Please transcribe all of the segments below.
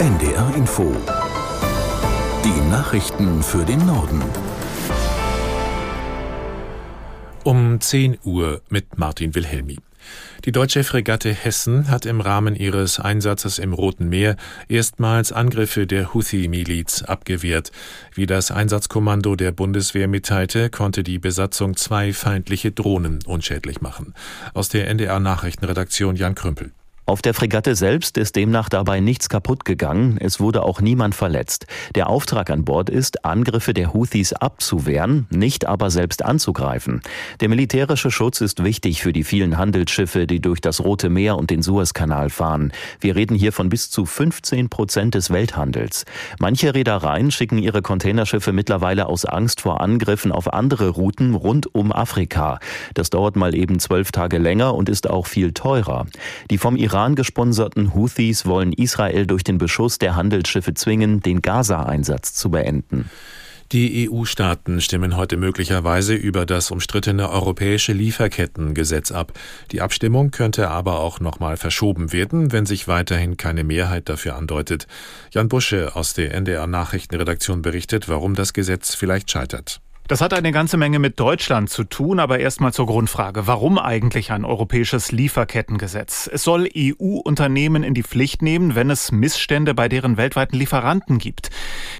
NDR Info. Die Nachrichten für den Norden. Um 10 Uhr mit Martin Wilhelmi. Die deutsche Fregatte Hessen hat im Rahmen ihres Einsatzes im Roten Meer erstmals Angriffe der Houthi-Miliz abgewehrt. Wie das Einsatzkommando der Bundeswehr mitteilte, konnte die Besatzung zwei feindliche Drohnen unschädlich machen. Aus der NDR Nachrichtenredaktion Jan Krümpel. Auf der Fregatte selbst ist demnach dabei nichts kaputt gegangen, es wurde auch niemand verletzt. Der Auftrag an Bord ist, Angriffe der Houthis abzuwehren, nicht aber selbst anzugreifen. Der militärische Schutz ist wichtig für die vielen Handelsschiffe, die durch das Rote Meer und den Suezkanal fahren. Wir reden hier von bis zu 15 Prozent des Welthandels. Manche Reedereien schicken ihre Containerschiffe mittlerweile aus Angst vor Angriffen auf andere Routen rund um Afrika. Das dauert mal eben zwölf Tage länger und ist auch viel teurer. Die vom Iran Iran gesponserten Houthis wollen Israel durch den Beschuss der Handelsschiffe zwingen, den Gaza-Einsatz zu beenden. Die EU-Staaten stimmen heute möglicherweise über das umstrittene europäische Lieferkettengesetz ab. Die Abstimmung könnte aber auch nochmal verschoben werden, wenn sich weiterhin keine Mehrheit dafür andeutet. Jan Busche aus der NDR Nachrichtenredaktion berichtet, warum das Gesetz vielleicht scheitert. Das hat eine ganze Menge mit Deutschland zu tun, aber erstmal zur Grundfrage. Warum eigentlich ein europäisches Lieferkettengesetz? Es soll EU-Unternehmen in die Pflicht nehmen, wenn es Missstände bei deren weltweiten Lieferanten gibt.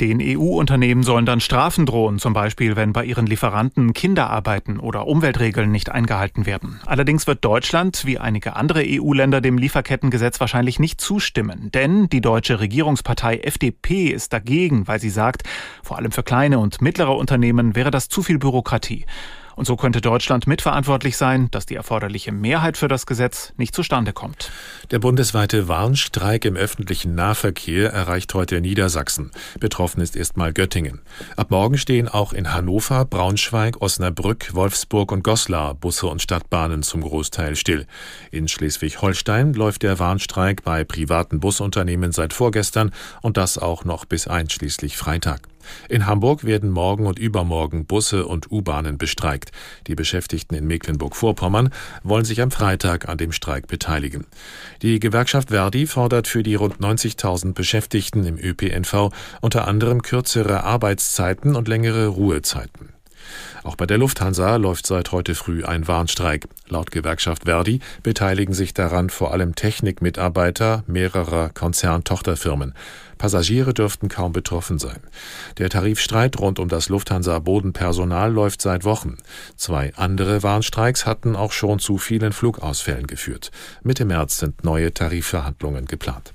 Den EU-Unternehmen sollen dann Strafen drohen, zum Beispiel wenn bei ihren Lieferanten Kinder arbeiten oder Umweltregeln nicht eingehalten werden. Allerdings wird Deutschland, wie einige andere EU-Länder, dem Lieferkettengesetz wahrscheinlich nicht zustimmen. Denn die deutsche Regierungspartei FDP ist dagegen, weil sie sagt, vor allem für kleine und mittlere Unternehmen wäre das das zu viel Bürokratie. Und so könnte Deutschland mitverantwortlich sein, dass die erforderliche Mehrheit für das Gesetz nicht zustande kommt. Der bundesweite Warnstreik im öffentlichen Nahverkehr erreicht heute Niedersachsen. Betroffen ist erstmal Göttingen. Ab morgen stehen auch in Hannover, Braunschweig, Osnabrück, Wolfsburg und Goslar Busse und Stadtbahnen zum Großteil still. In Schleswig-Holstein läuft der Warnstreik bei privaten Busunternehmen seit vorgestern und das auch noch bis einschließlich Freitag. In Hamburg werden morgen und übermorgen Busse und U-Bahnen bestreikt. Die Beschäftigten in Mecklenburg-Vorpommern wollen sich am Freitag an dem Streik beteiligen. Die Gewerkschaft Verdi fordert für die rund 90.000 Beschäftigten im ÖPNV unter anderem kürzere Arbeitszeiten und längere Ruhezeiten. Auch bei der Lufthansa läuft seit heute früh ein Warnstreik. Laut Gewerkschaft Verdi beteiligen sich daran vor allem Technikmitarbeiter mehrerer Konzerntochterfirmen. Passagiere dürften kaum betroffen sein. Der Tarifstreit rund um das Lufthansa-Bodenpersonal läuft seit Wochen. Zwei andere Warnstreiks hatten auch schon zu vielen Flugausfällen geführt. Mitte März sind neue Tarifverhandlungen geplant.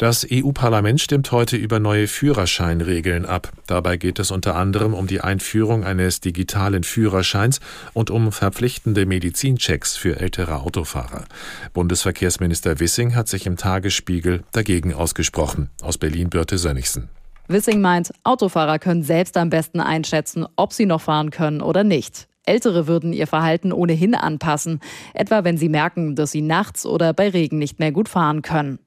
Das EU-Parlament stimmt heute über neue Führerscheinregeln ab. Dabei geht es unter anderem um die Einführung eines digitalen Führerscheins und um verpflichtende Medizinchecks für ältere Autofahrer. Bundesverkehrsminister Wissing hat sich im Tagesspiegel dagegen ausgesprochen. Aus Berlin Birte Sönnigsen. Wissing meint, Autofahrer können selbst am besten einschätzen, ob sie noch fahren können oder nicht. Ältere würden ihr Verhalten ohnehin anpassen, etwa wenn sie merken, dass sie nachts oder bei Regen nicht mehr gut fahren können.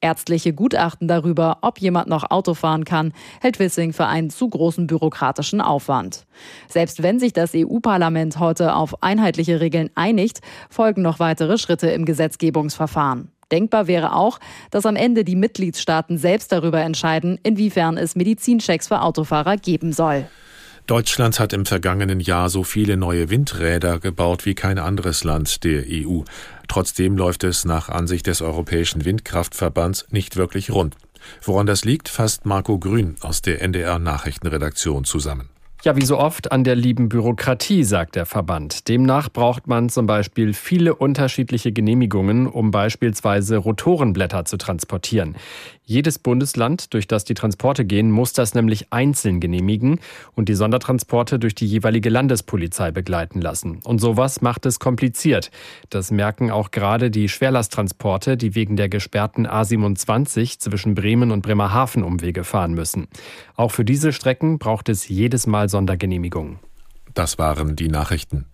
Ärztliche Gutachten darüber, ob jemand noch Auto fahren kann, hält Wissing für einen zu großen bürokratischen Aufwand. Selbst wenn sich das EU-Parlament heute auf einheitliche Regeln einigt, folgen noch weitere Schritte im Gesetzgebungsverfahren. Denkbar wäre auch, dass am Ende die Mitgliedstaaten selbst darüber entscheiden, inwiefern es Medizinchecks für Autofahrer geben soll. Deutschland hat im vergangenen Jahr so viele neue Windräder gebaut wie kein anderes Land der EU. Trotzdem läuft es nach Ansicht des Europäischen Windkraftverbands nicht wirklich rund. Woran das liegt, fasst Marco Grün aus der NDR Nachrichtenredaktion zusammen. Ja, wie so oft an der lieben Bürokratie, sagt der Verband. Demnach braucht man zum Beispiel viele unterschiedliche Genehmigungen, um beispielsweise Rotorenblätter zu transportieren. Jedes Bundesland, durch das die Transporte gehen, muss das nämlich einzeln genehmigen und die Sondertransporte durch die jeweilige Landespolizei begleiten lassen. Und sowas macht es kompliziert. Das merken auch gerade die Schwerlasttransporte, die wegen der gesperrten A27 zwischen Bremen und Bremerhaven Umwege fahren müssen. Auch für diese Strecken braucht es jedes Mal Sondergenehmigungen. Das waren die Nachrichten.